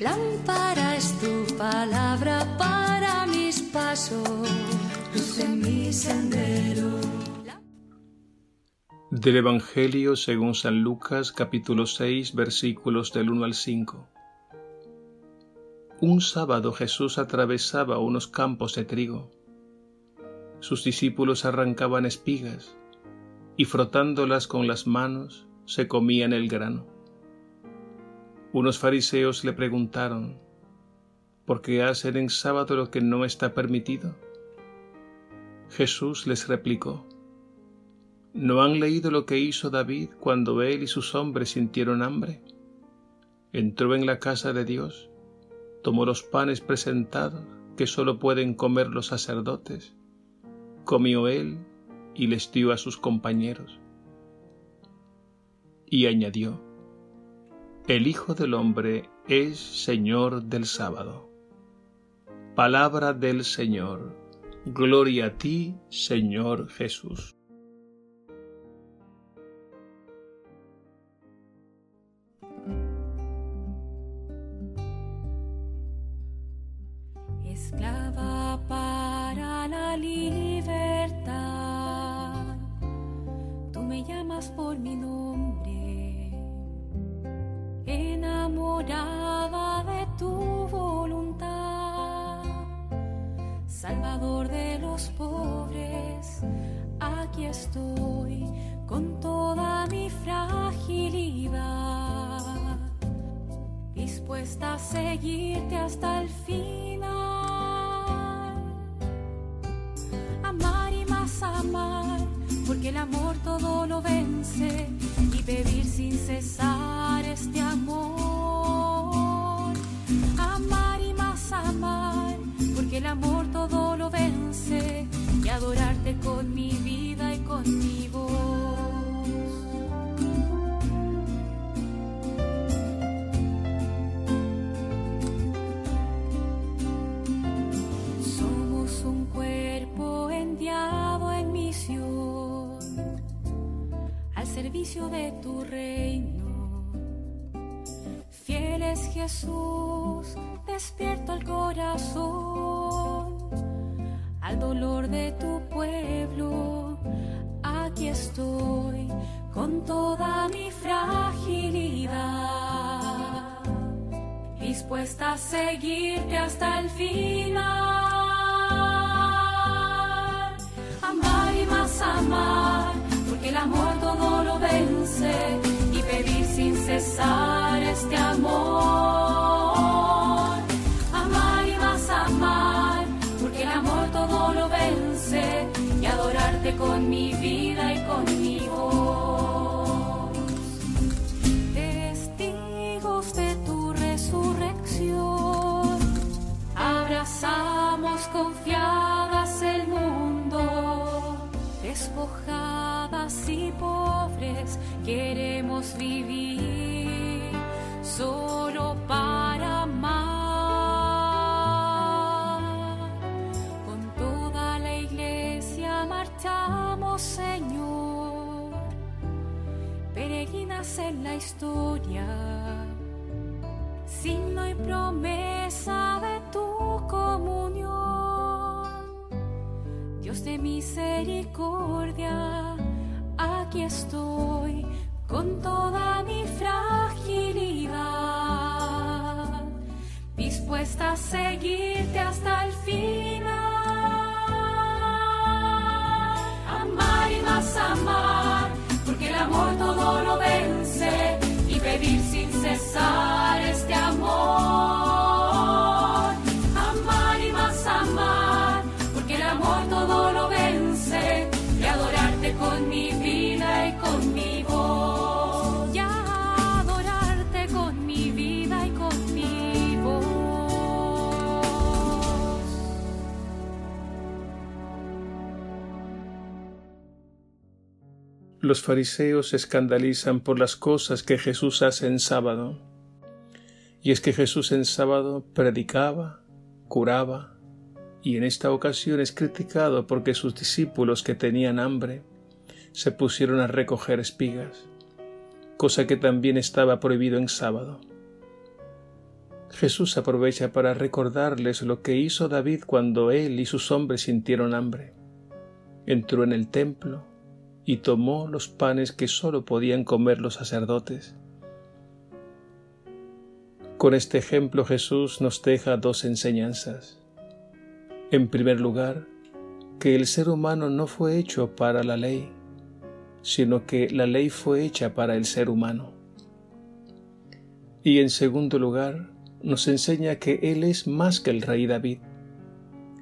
Lámpara es tu palabra para mis pasos, luz en mi sendero. Del Evangelio según San Lucas capítulo 6 versículos del 1 al 5. Un sábado Jesús atravesaba unos campos de trigo. Sus discípulos arrancaban espigas y frotándolas con las manos se comían el grano. Unos fariseos le preguntaron, ¿por qué hacen en sábado lo que no está permitido? Jesús les replicó, ¿no han leído lo que hizo David cuando él y sus hombres sintieron hambre? Entró en la casa de Dios, tomó los panes presentados que sólo pueden comer los sacerdotes, comió él y les dio a sus compañeros. Y añadió, El Hijo del Hombre es Señor del sábado. Palabra del Señor. Gloria a ti, Señor Jesús. Esclava para la libertad, tú me llamas por mi nombre, De los pobres, aquí estoy con toda mi fragilidad, dispuesta a seguirte hasta el final. amar y más amar, porque el amor todo lo vence y pedir sin cesar de tu reino. Fiel es Jesús, despierta el corazón al dolor de tu pueblo. Aquí estoy con toda mi fragilidad dispuesta a seguirte hasta el final. Amar y más amar, amor todo lo vence y pedir sin cesar este amor. Amar y más amar, porque el amor todo lo vence y adorarte con mi vida y con mi voz testigos de tu resurrección. Abrazamos confiadas el mundo, despojadas y pobres, queremos vivir solo para amar. Con toda la iglesia marchamos, Señor peregrinas en la historia, signo y promesa de tu comunión. Dios de misericordia, aquí estoy con toda mi fragilidad, dispuesta a seguirte hasta el final. Amar y más amar, porque el amor todo lo vence y pedir sin cesar Los fariseos se escandalizan por las cosas que Jesús hace en sábado. Y es que Jesús en sábado predicaba, curaba, y en esta ocasión es criticado porque sus discípulos que tenían hambre se pusieron a recoger espigas, cosa que también estaba prohibido en sábado. Jesús aprovecha para recordarles lo que hizo David cuando él y sus hombres sintieron hambre. Entró en el templo y tomó los panes que sólo podían comer los sacerdotes. Con este ejemplo Jesús nos deja dos enseñanzas. En primer lugar, que el ser humano no fue hecho para la ley, sino que la ley fue hecha para el ser humano. Y en segundo lugar, nos enseña que Él es más que el rey David,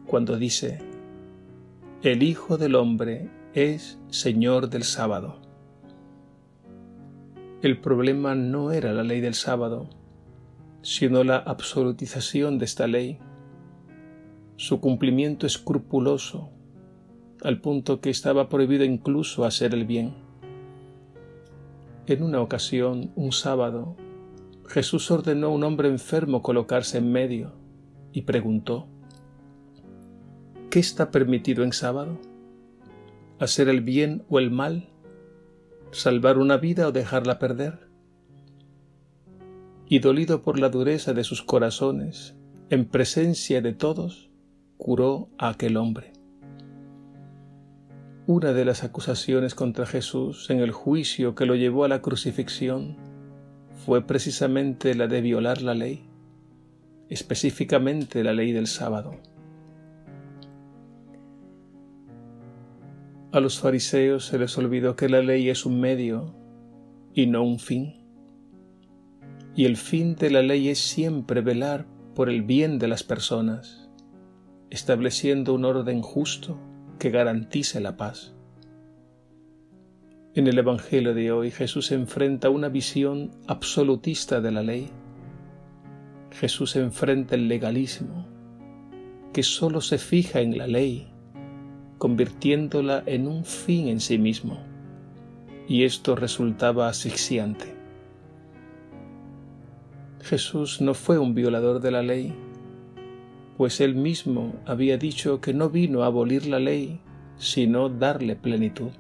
cuando dice, el Hijo del Hombre es Señor del sábado. El problema no era la ley del sábado, sino la absolutización de esta ley, su cumplimiento escrupuloso, al punto que estaba prohibido incluso hacer el bien. En una ocasión, un sábado, Jesús ordenó a un hombre enfermo colocarse en medio y preguntó, ¿qué está permitido en sábado? ¿Hacer el bien o el mal? ¿Salvar una vida o dejarla perder? y dolido por la dureza de sus corazones, en presencia de todos, curó a aquel hombre. Una de las acusaciones contra Jesús en el juicio que lo llevó a la crucifixión fue precisamente la de violar la ley, específicamente la ley del sábado. A los fariseos se les olvidó que la ley es un medio y no un fin y el fin de la ley es siempre velar por el bien de las personas, estableciendo un orden justo que garantice la paz. En el Evangelio de hoy Jesús enfrenta una visión absolutista de la ley. Jesús enfrenta el legalismo, que sólo se fija en la ley, convirtiéndola en un fin en sí mismo, y esto resultaba asfixiante. Jesús no fue un violador de la ley, pues él mismo había dicho que no vino a abolir la ley, sino darle plenitud.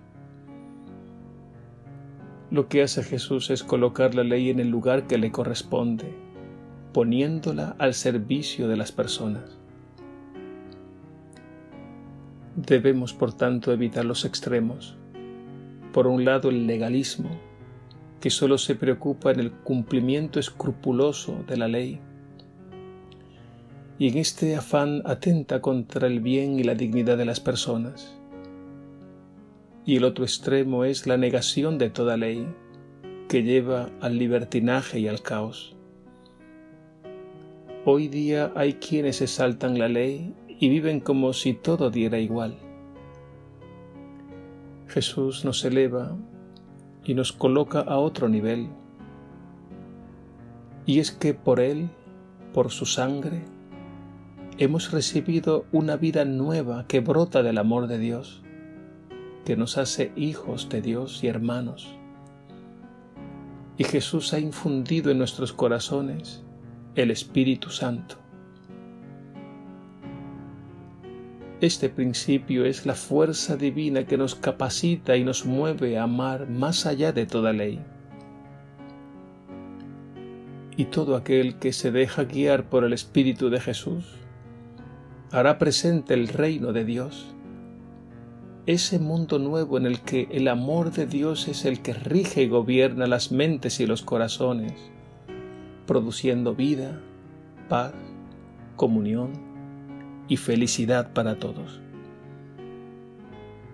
Lo que hace Jesús es colocar la ley en el lugar que le corresponde, poniéndola al servicio de las personas. Debemos, por tanto, evitar los extremos. Por un lado, el legalismo, que solo se preocupa en el cumplimiento escrupuloso de la ley. Y en este afán atenta contra el bien y la dignidad de las personas. Y el otro extremo es la negación de toda ley, que lleva al libertinaje y al caos. Hoy día hay quienes se saltan la ley y viven como si todo diera igual. Jesús nos eleva y nos coloca a otro nivel. Y es que por Él, por su sangre, hemos recibido una vida nueva que brota del amor de Dios, que nos hace hijos de Dios y hermanos. Y Jesús ha infundido en nuestros corazones el Espíritu Santo Este principio es la fuerza divina que nos capacita y nos mueve a amar más allá de toda ley. Y todo aquel que se deja guiar por el Espíritu de Jesús hará presente el reino de Dios, ese mundo nuevo en el que el amor de Dios es el que rige y gobierna las mentes y los corazones, produciendo vida, paz, comunión, y felicidad para todos.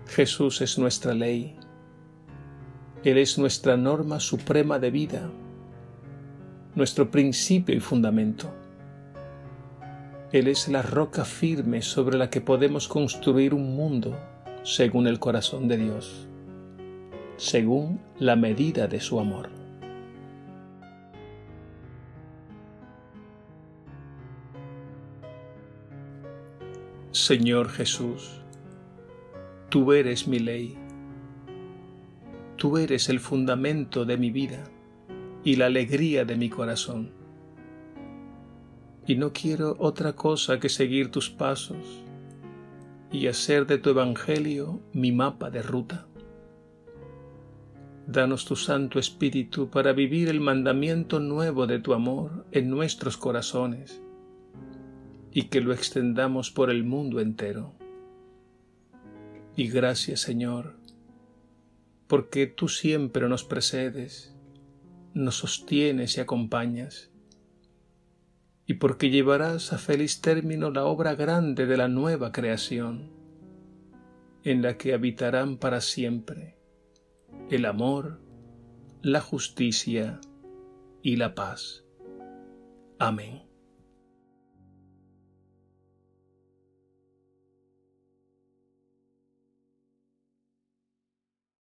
Jesús es nuestra ley. Él es nuestra norma suprema de vida, nuestro principio y fundamento. Él es la roca firme sobre la que podemos construir un mundo según el corazón de Dios, según la medida de su amor. Señor Jesús, tú eres mi ley, tú eres el fundamento de mi vida y la alegría de mi corazón. Y no quiero otra cosa que seguir tus pasos y hacer de tu Evangelio mi mapa de ruta. Danos tu Santo Espíritu para vivir el mandamiento nuevo de tu amor en nuestros corazones y que lo extendamos por el mundo entero. Y gracias Señor, porque tú siempre nos precedes, nos sostienes y acompañas, y porque llevarás a feliz término la obra grande de la nueva creación, en la que habitarán para siempre el amor, la justicia y la paz. Amén.